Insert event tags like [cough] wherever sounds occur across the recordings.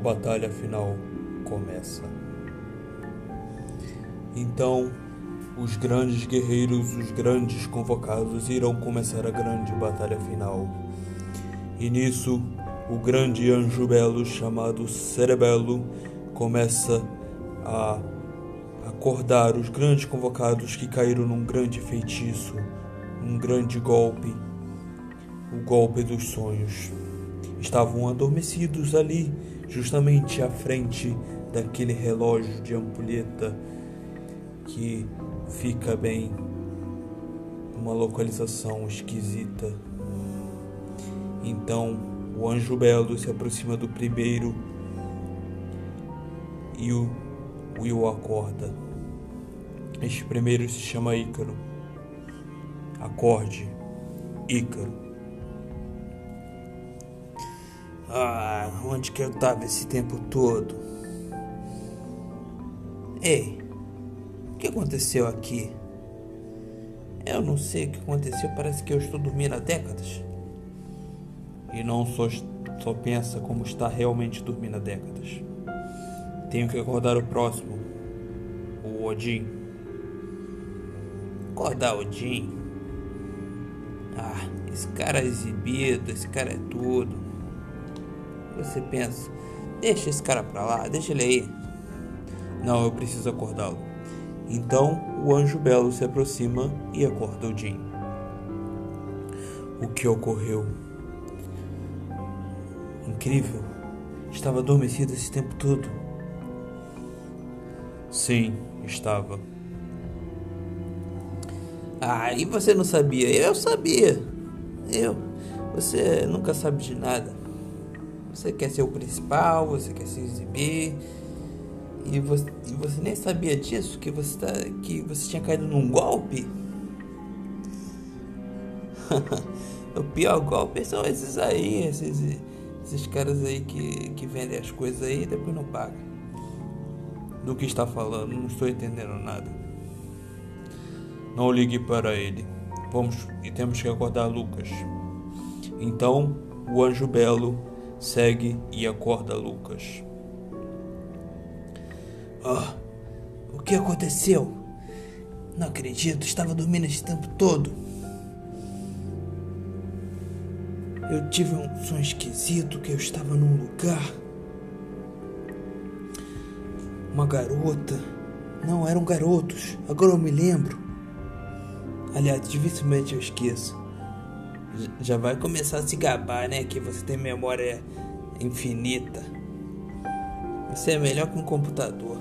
batalha final começa. Então, os grandes guerreiros, os grandes convocados irão começar a grande batalha final. E nisso, o grande anjo belo chamado Cerebelo começa a acordar os grandes convocados que caíram num grande feitiço, um grande golpe, o golpe dos sonhos. Estavam adormecidos ali, justamente à frente daquele relógio de ampulheta que fica bem numa localização esquisita. Então o anjo belo se aproxima do primeiro e o Will acorda. Este primeiro se chama Ícaro. Acorde, Ícaro. Ah, onde que eu tava esse tempo todo? Ei, o que aconteceu aqui? Eu não sei o que aconteceu, parece que eu estou dormindo há décadas. E não só, só pensa como está realmente dormindo há décadas. Tenho que acordar o próximo, o Odin. Acordar Odin? Ah, esse cara é exibido, esse cara é tudo. Você pensa, deixa esse cara pra lá, deixa ele aí. Não, eu preciso acordá-lo. Então o anjo belo se aproxima e acorda Odin. O que ocorreu? Incrível. Estava adormecido esse tempo todo. Sim, estava. Ah, e você não sabia? Eu sabia. Eu. Você nunca sabe de nada. Você quer ser o principal, você quer se exibir. E você, e você nem sabia disso? Que você, tá, que você tinha caído num golpe? [laughs] o pior golpe são esses aí, esses, esses caras aí que, que vendem as coisas aí e depois não pagam. Do que está falando? Não estou entendendo nada. Não ligue para ele. Vamos e temos que acordar Lucas. Então o anjo belo segue e acorda Lucas. Oh, o que aconteceu? Não acredito, estava dormindo esse tempo todo. Eu tive um sonho esquisito que eu estava num lugar. Uma garota. Não, eram garotos. Agora eu me lembro. Aliás, dificilmente eu esqueço. Já vai começar a se gabar, né? Que você tem memória infinita. Você é melhor que um computador.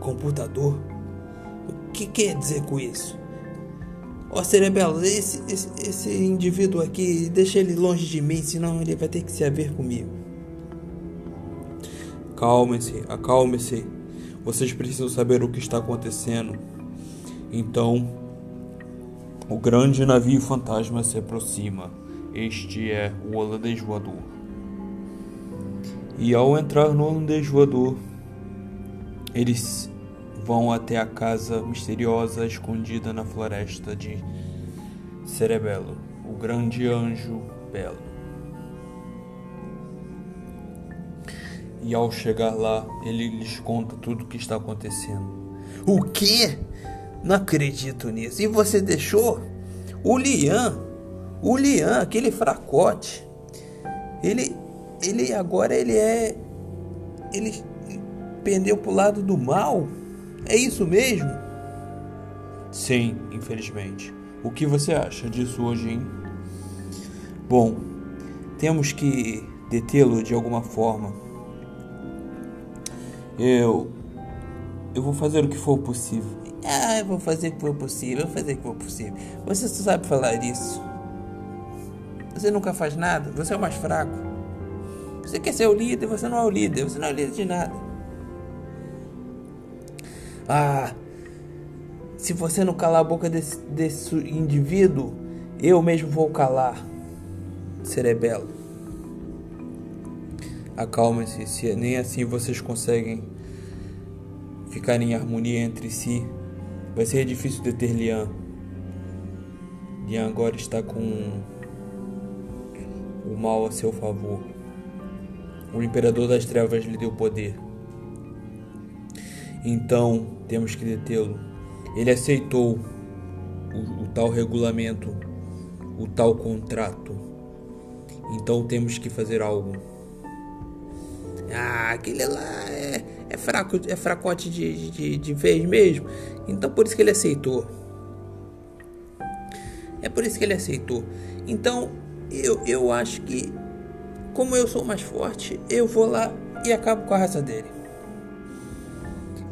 Computador? O que quer dizer com isso? Ó, oh, Cerebelo, esse, esse, esse indivíduo aqui, deixa ele longe de mim, senão ele vai ter que se haver comigo. Acalme-se, acalme-se. Vocês precisam saber o que está acontecendo. Então, o grande navio fantasma se aproxima. Este é o holandês voador. E ao entrar no holandês voador, eles vão até a casa misteriosa escondida na floresta de Cerebelo, o grande anjo belo. E ao chegar lá, ele lhes conta tudo o que está acontecendo. O quê? Não acredito nisso. E você deixou o Lian, o Lian, aquele fracote. Ele ele agora ele é ele pendeu pro lado do mal. É isso mesmo? Sim, infelizmente. O que você acha disso hoje, hein? Bom, temos que detê-lo de alguma forma. Eu. Eu vou fazer o que for possível. Ah, eu vou fazer o que for possível, vou fazer o que for possível. Você só sabe falar isso. Você nunca faz nada, você é o mais fraco. Você quer ser o líder, você não é o líder, você não é o líder de nada. Ah, se você não calar a boca desse, desse indivíduo, eu mesmo vou calar. Cerebelo. Acalme-se, se nem assim vocês conseguem ficar em harmonia entre si, vai ser difícil deter Lian. Lian agora está com o mal a seu favor. O Imperador das Trevas lhe deu poder. Então temos que detê-lo. Ele aceitou o, o tal regulamento, o tal contrato. Então temos que fazer algo. Ah, aquele lá é, é fraco, é fracote de, de, de vez mesmo. Então por isso que ele aceitou. É por isso que ele aceitou. Então eu, eu acho que, como eu sou mais forte, eu vou lá e acabo com a raça dele.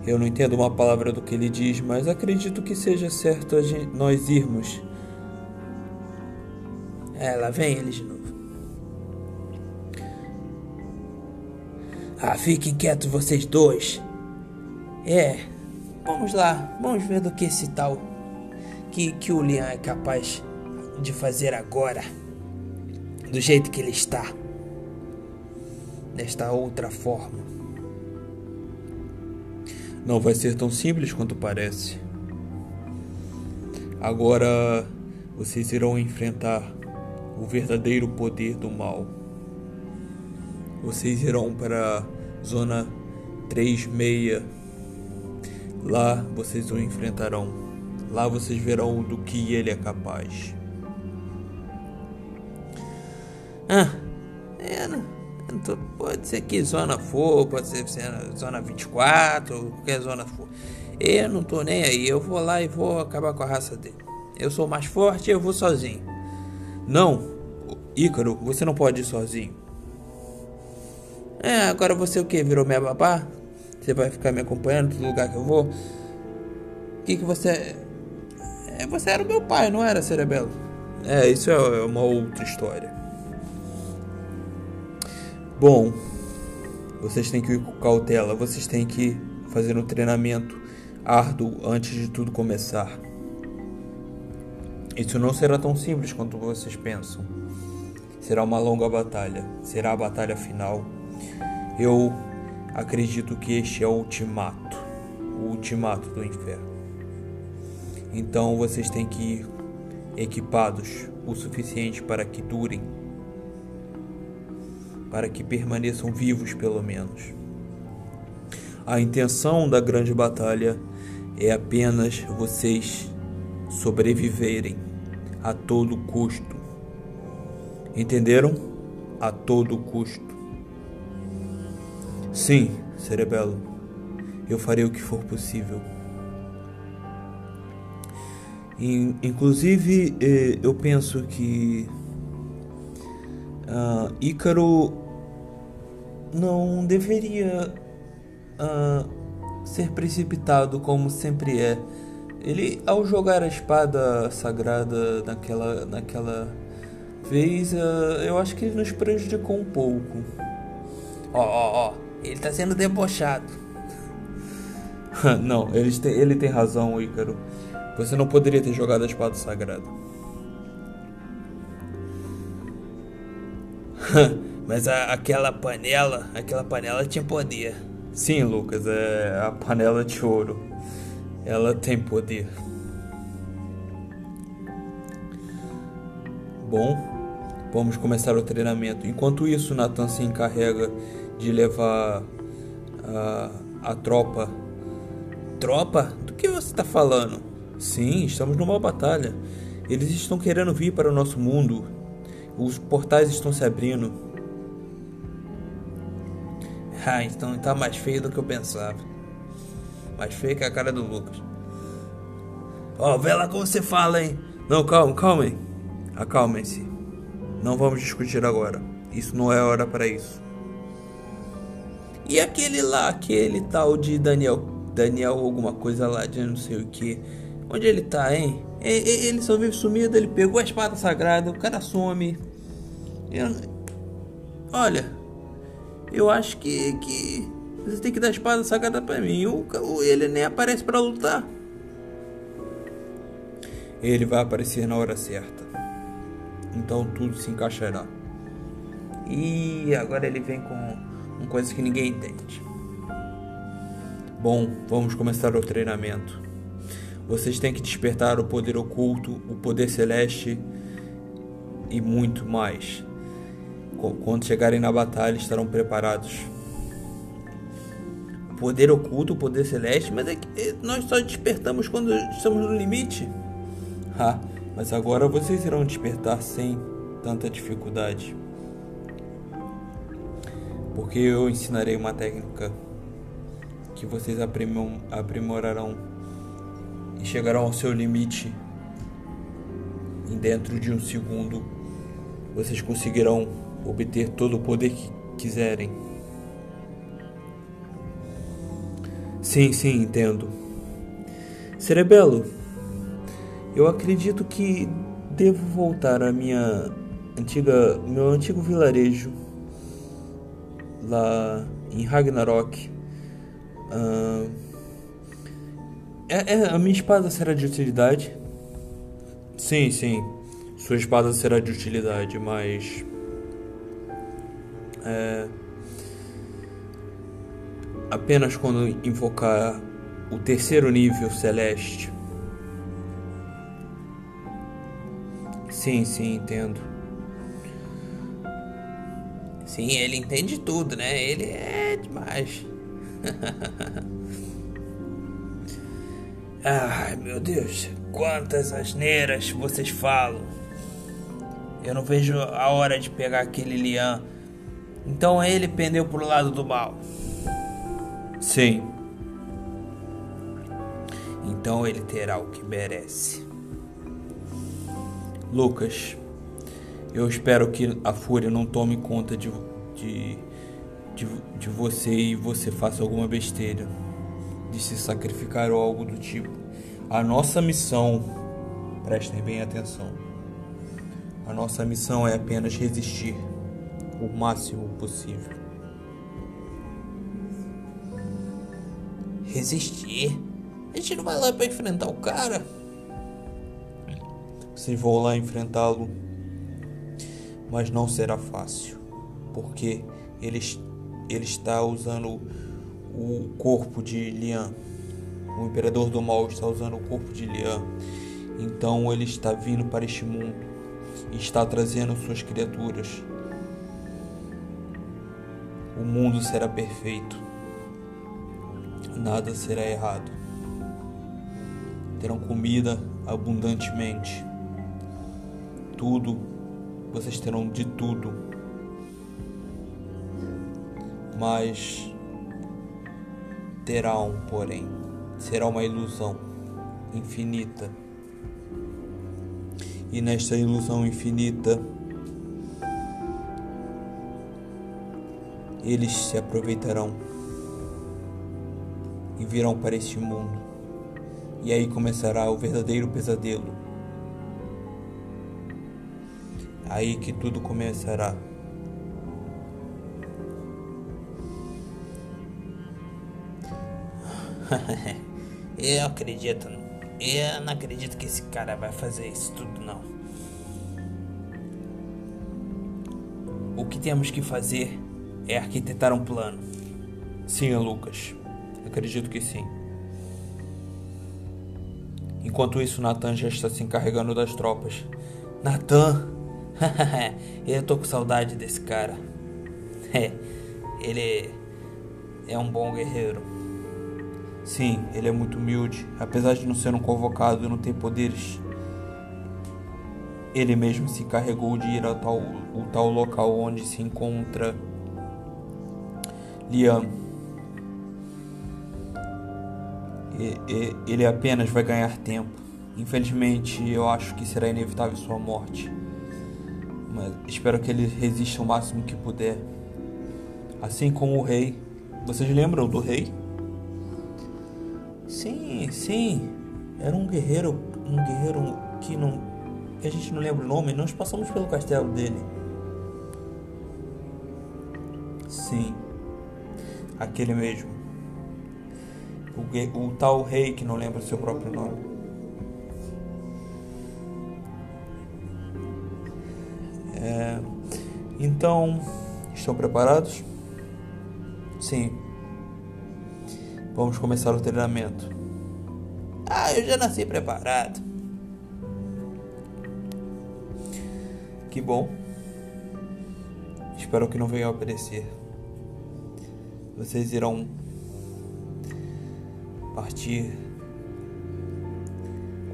Eu não entendo uma palavra do que ele diz, mas acredito que seja certo gente, nós irmos. É, vem ele de novo. Ah, fiquem quietos vocês dois. É, vamos lá, vamos ver do que esse tal que, que o Lian é capaz de fazer agora. Do jeito que ele está. Desta outra forma. Não vai ser tão simples quanto parece. Agora vocês irão enfrentar o verdadeiro poder do mal. Vocês irão para zona 36. Lá vocês o enfrentarão. Lá vocês verão do que ele é capaz. Ah, é, pode ser que zona for, pode ser zona 24, qualquer zona for. Eu não tô nem aí, eu vou lá e vou acabar com a raça dele. Eu sou mais forte, eu vou sozinho. Não, Ícaro, você não pode ir sozinho. É, agora você o que? Virou minha babá? Você vai ficar me acompanhando todo lugar que eu vou? O que que você... É, você era o meu pai, não era, Cerebelo? É, isso é uma outra história. Bom, vocês têm que ir com cautela, vocês têm que fazer um treinamento árduo antes de tudo começar. Isso não será tão simples quanto vocês pensam. Será uma longa batalha, será a batalha final eu acredito que este é o ultimato, o ultimato do inferno. Então vocês têm que ir equipados o suficiente para que durem, para que permaneçam vivos pelo menos. A intenção da grande batalha é apenas vocês sobreviverem a todo custo. Entenderam? A todo custo. Sim, Cerebelo. Eu farei o que for possível. Inclusive, eh, eu penso que uh, Ícaro não deveria uh, ser precipitado como sempre é. Ele, ao jogar a espada sagrada naquela, naquela vez, uh, eu acho que ele nos prejudicou um pouco. Ó, ó, ó. Ele tá sendo debochado. [laughs] não, ele tem, ele tem razão, Ícaro. Você não poderia ter jogado a espada sagrada. [laughs] Mas a, aquela panela, aquela panela tinha poder. Sim, Lucas, é a panela de ouro. Ela tem poder. Bom, vamos começar o treinamento. Enquanto isso, Nathan se encarrega de levar a, a tropa. Tropa? Do que você está falando? Sim, estamos numa batalha. Eles estão querendo vir para o nosso mundo. Os portais estão se abrindo. Ah, então tá mais feio do que eu pensava. Mais feio que a cara do Lucas. Ó, oh, vê lá como você fala, hein? Não, calma, calmem. Acalmem-se. Não vamos discutir agora. Isso não é hora para isso. E aquele lá, aquele tal de Daniel, Daniel alguma coisa lá de não sei o que. Onde ele tá, hein? Ele só vive sumido, ele pegou a espada sagrada, o cara some. Eu, olha, eu acho que, que você tem que dar a espada sagrada para mim. O, ele nem aparece para lutar. Ele vai aparecer na hora certa. Então tudo se encaixará. E agora ele vem com com coisas que ninguém entende. Bom, vamos começar o treinamento. Vocês têm que despertar o poder oculto, o poder celeste e muito mais. Quando chegarem na batalha, estarão preparados. Poder oculto, poder celeste, mas é que eh, nós só despertamos quando estamos no limite. Ah, mas agora vocês irão despertar sem tanta dificuldade. Porque eu ensinarei uma técnica que vocês aprimorarão e chegarão ao seu limite em dentro de um segundo. Vocês conseguirão obter todo o poder que quiserem. Sim, sim, entendo. Cerebelo, eu acredito que devo voltar à minha antiga, meu antigo vilarejo lá em Ragnarok. Uh, é, é, a minha espada será de utilidade? Sim, sim. Sua espada será de utilidade, mas. É, apenas quando invocar o terceiro nível celeste. Sim, sim, entendo. Sim, ele entende tudo, né? Ele é demais. [laughs] Ai, meu Deus, quantas asneiras vocês falam. Eu não vejo a hora de pegar aquele Lian. Então ele pendeu pro lado do mal. Sim. Então ele terá o que merece. Lucas, eu espero que a fúria não tome conta de, de, de, de você e você faça alguma besteira. De se sacrificar ou algo do tipo. A nossa missão, prestem bem atenção. A nossa missão é apenas resistir o máximo possível. Resistir? A gente não vai lá para enfrentar o cara? Vocês vão lá enfrentá-lo, mas não será fácil, porque ele, ele está usando o corpo de Lian. O Imperador do Mal está usando o corpo de Lian. Então ele está vindo para este mundo e está trazendo suas criaturas. O mundo será perfeito nada será errado. Terão comida abundantemente. Tudo, vocês terão de tudo. Mas terá um porém. Será uma ilusão infinita. E nesta ilusão infinita, eles se aproveitarão e virão para este mundo. E aí começará o verdadeiro pesadelo. Aí que tudo começará. [laughs] eu acredito. Eu não acredito que esse cara vai fazer isso tudo não. O que temos que fazer é arquitetar um plano. Sim, Lucas. Acredito que sim. Enquanto isso, Nathan já está se encarregando das tropas. Nathan? [laughs] eu tô com saudade desse cara. É, ele é um bom guerreiro. Sim, ele é muito humilde. Apesar de não ser um convocado e não ter poderes, ele mesmo se encarregou de ir ao tal, tal local onde se encontra Liam ele apenas vai ganhar tempo. Infelizmente, eu acho que será inevitável sua morte. Mas espero que ele resista o máximo que puder. Assim como o rei. Vocês lembram do rei? Sim, sim. Era um guerreiro, um guerreiro que não que a gente não lembra o nome, nós passamos pelo castelo dele. Sim. Aquele mesmo o, o tal rei que não lembra o seu próprio nome. Então, estão preparados? Sim. Vamos começar o treinamento. Ah, eu já nasci preparado. Que bom. Espero que não venha a aparecer. Vocês irão partir.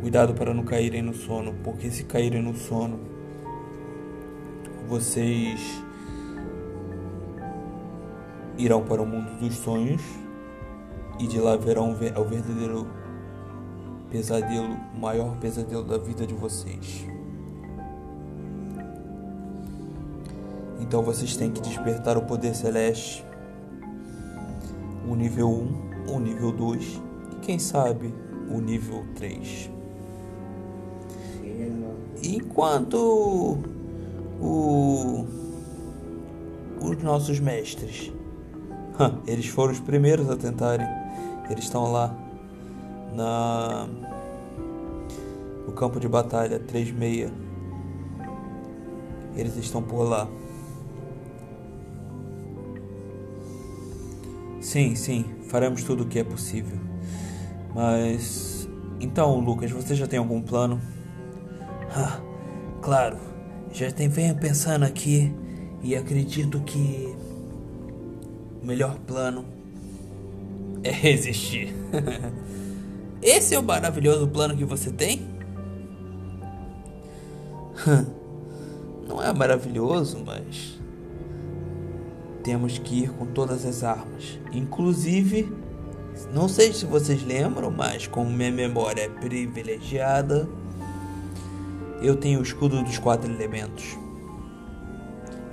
Cuidado para não caírem no sono, porque se caírem no sono, vocês irão para o mundo dos sonhos e de lá verão o verdadeiro pesadelo, o maior pesadelo da vida de vocês. Então vocês têm que despertar o poder celeste, o nível 1, o nível 2 e quem sabe o nível 3. Enquanto o, os nossos mestres, [laughs] eles foram os primeiros a tentarem, eles estão lá na no campo de batalha 36. Eles estão por lá. Sim, sim, faremos tudo o que é possível. Mas então, Lucas, você já tem algum plano? Ah, claro. Já tem venho pensando aqui e acredito que o melhor plano é [laughs] resistir. Esse é o maravilhoso plano que você tem? [laughs] Não é maravilhoso, mas temos que ir com todas as armas, inclusive, não sei se vocês lembram, mas como minha memória é privilegiada, eu tenho o escudo dos quatro elementos.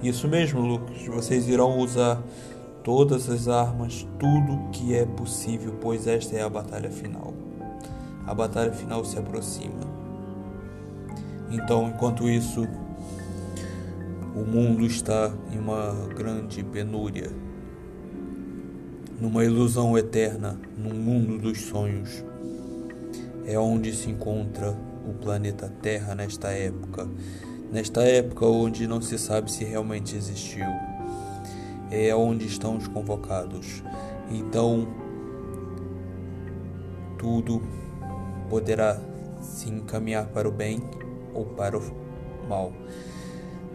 Isso mesmo, Lucas. Vocês irão usar todas as armas, tudo que é possível, pois esta é a batalha final. A batalha final se aproxima. Então, enquanto isso, o mundo está em uma grande penúria, numa ilusão eterna, num mundo dos sonhos. É onde se encontra o planeta Terra nesta época, nesta época onde não se sabe se realmente existiu. É onde estão os convocados. Então, tudo poderá se encaminhar para o bem ou para o mal.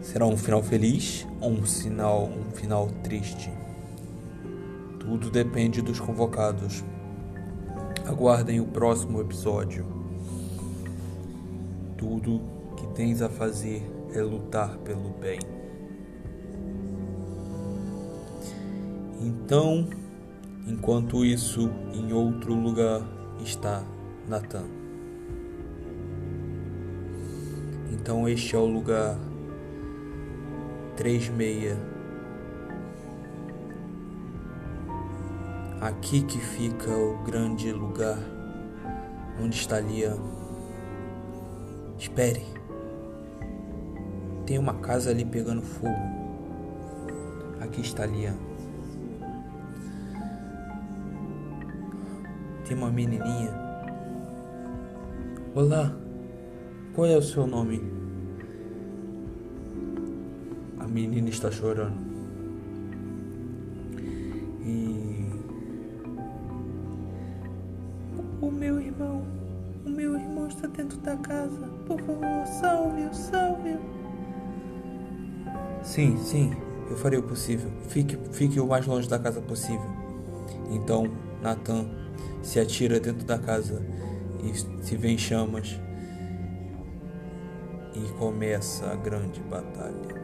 Será um final feliz ou um sinal, um final triste? Tudo depende dos convocados. Aguardem o próximo episódio. Tudo que tens a fazer é lutar pelo bem. Então, enquanto isso, em outro lugar está Natan. Então, este é o lugar três meia. Aqui que fica o grande lugar onde está Lian. Espere. Tem uma casa ali pegando fogo. Aqui está Lian. Tem uma menininha. Olá. Qual é o seu nome? menina está chorando. E. O meu irmão. O meu irmão está dentro da casa. Por favor, salve-o, salve-o. Sim, sim, eu farei o possível. Fique, fique o mais longe da casa possível. Então, Nathan se atira dentro da casa e se vê em chamas. E começa a grande batalha.